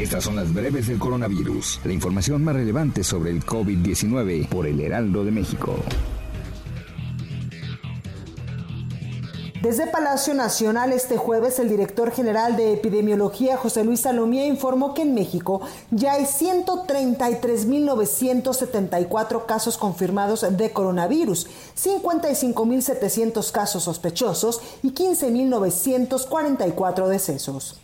Estas son las breves del coronavirus. La información más relevante sobre el COVID-19 por el Heraldo de México. Desde Palacio Nacional este jueves, el director general de epidemiología, José Luis Salomía, informó que en México ya hay 133.974 casos confirmados de coronavirus, 55.700 casos sospechosos y 15.944 decesos.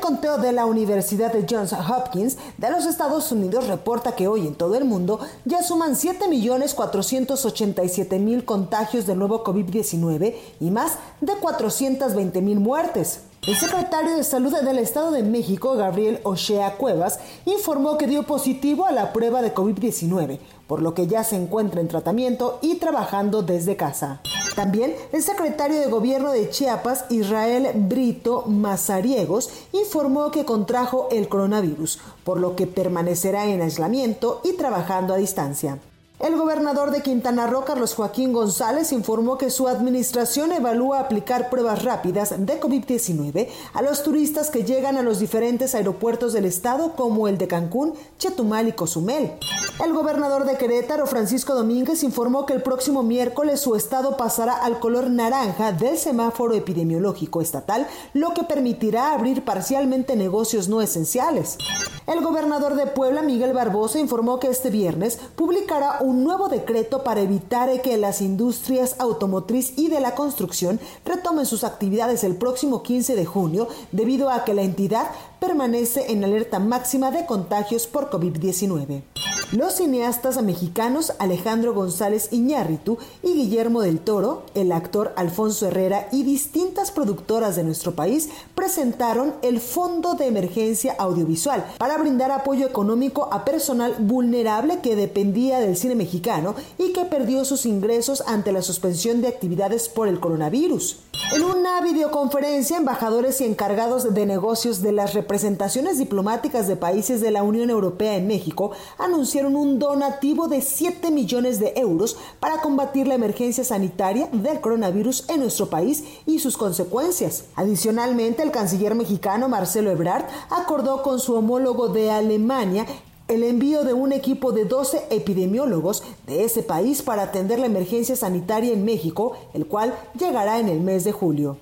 El conteo de la Universidad de Johns Hopkins de los Estados Unidos reporta que hoy en todo el mundo ya suman 7.487.000 contagios del nuevo COVID-19 y más de 420.000 muertes. El secretario de Salud del Estado de México, Gabriel Ochea Cuevas, informó que dio positivo a la prueba de COVID-19, por lo que ya se encuentra en tratamiento y trabajando desde casa. También el secretario de Gobierno de Chiapas, Israel Brito Mazariegos, informó que contrajo el coronavirus, por lo que permanecerá en aislamiento y trabajando a distancia. El gobernador de Quintana Roo, Carlos Joaquín González, informó que su administración evalúa aplicar pruebas rápidas de COVID-19 a los turistas que llegan a los diferentes aeropuertos del estado como el de Cancún, Chetumal y Cozumel. El gobernador de Querétaro, Francisco Domínguez, informó que el próximo miércoles su estado pasará al color naranja del semáforo epidemiológico estatal, lo que permitirá abrir parcialmente negocios no esenciales. El gobernador de Puebla, Miguel Barbosa, informó que este viernes publicará un nuevo decreto para evitar que las industrias automotriz y de la construcción retomen sus actividades el próximo 15 de junio debido a que la entidad permanece en alerta máxima de contagios por COVID-19. Los cineastas mexicanos Alejandro González Iñárritu y Guillermo del Toro, el actor Alfonso Herrera y distintas productoras de nuestro país presentaron el Fondo de Emergencia Audiovisual para brindar apoyo económico a personal vulnerable que dependía del cine mexicano y que perdió sus ingresos ante la suspensión de actividades por el coronavirus. En una videoconferencia, embajadores y encargados de negocios de las representaciones diplomáticas de países de la Unión Europea en México anunciaron un donativo de 7 millones de euros para combatir la emergencia sanitaria del coronavirus en nuestro país y sus consecuencias. Adicionalmente, el canciller mexicano Marcelo Ebrard acordó con su homólogo de Alemania el envío de un equipo de 12 epidemiólogos de ese país para atender la emergencia sanitaria en México, el cual llegará en el mes de julio.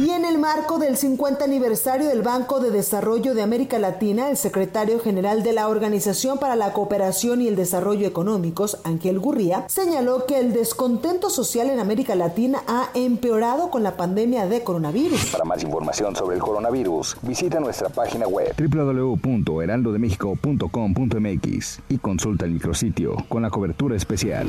Y en el marco del 50 aniversario del Banco de Desarrollo de América Latina, el secretario general de la Organización para la Cooperación y el Desarrollo Económicos, Ángel Gurría, señaló que el descontento social en América Latina ha empeorado con la pandemia de coronavirus. Para más información sobre el coronavirus, visita nuestra página web www.heraldodemexico.com.mx y consulta el micrositio con la cobertura especial.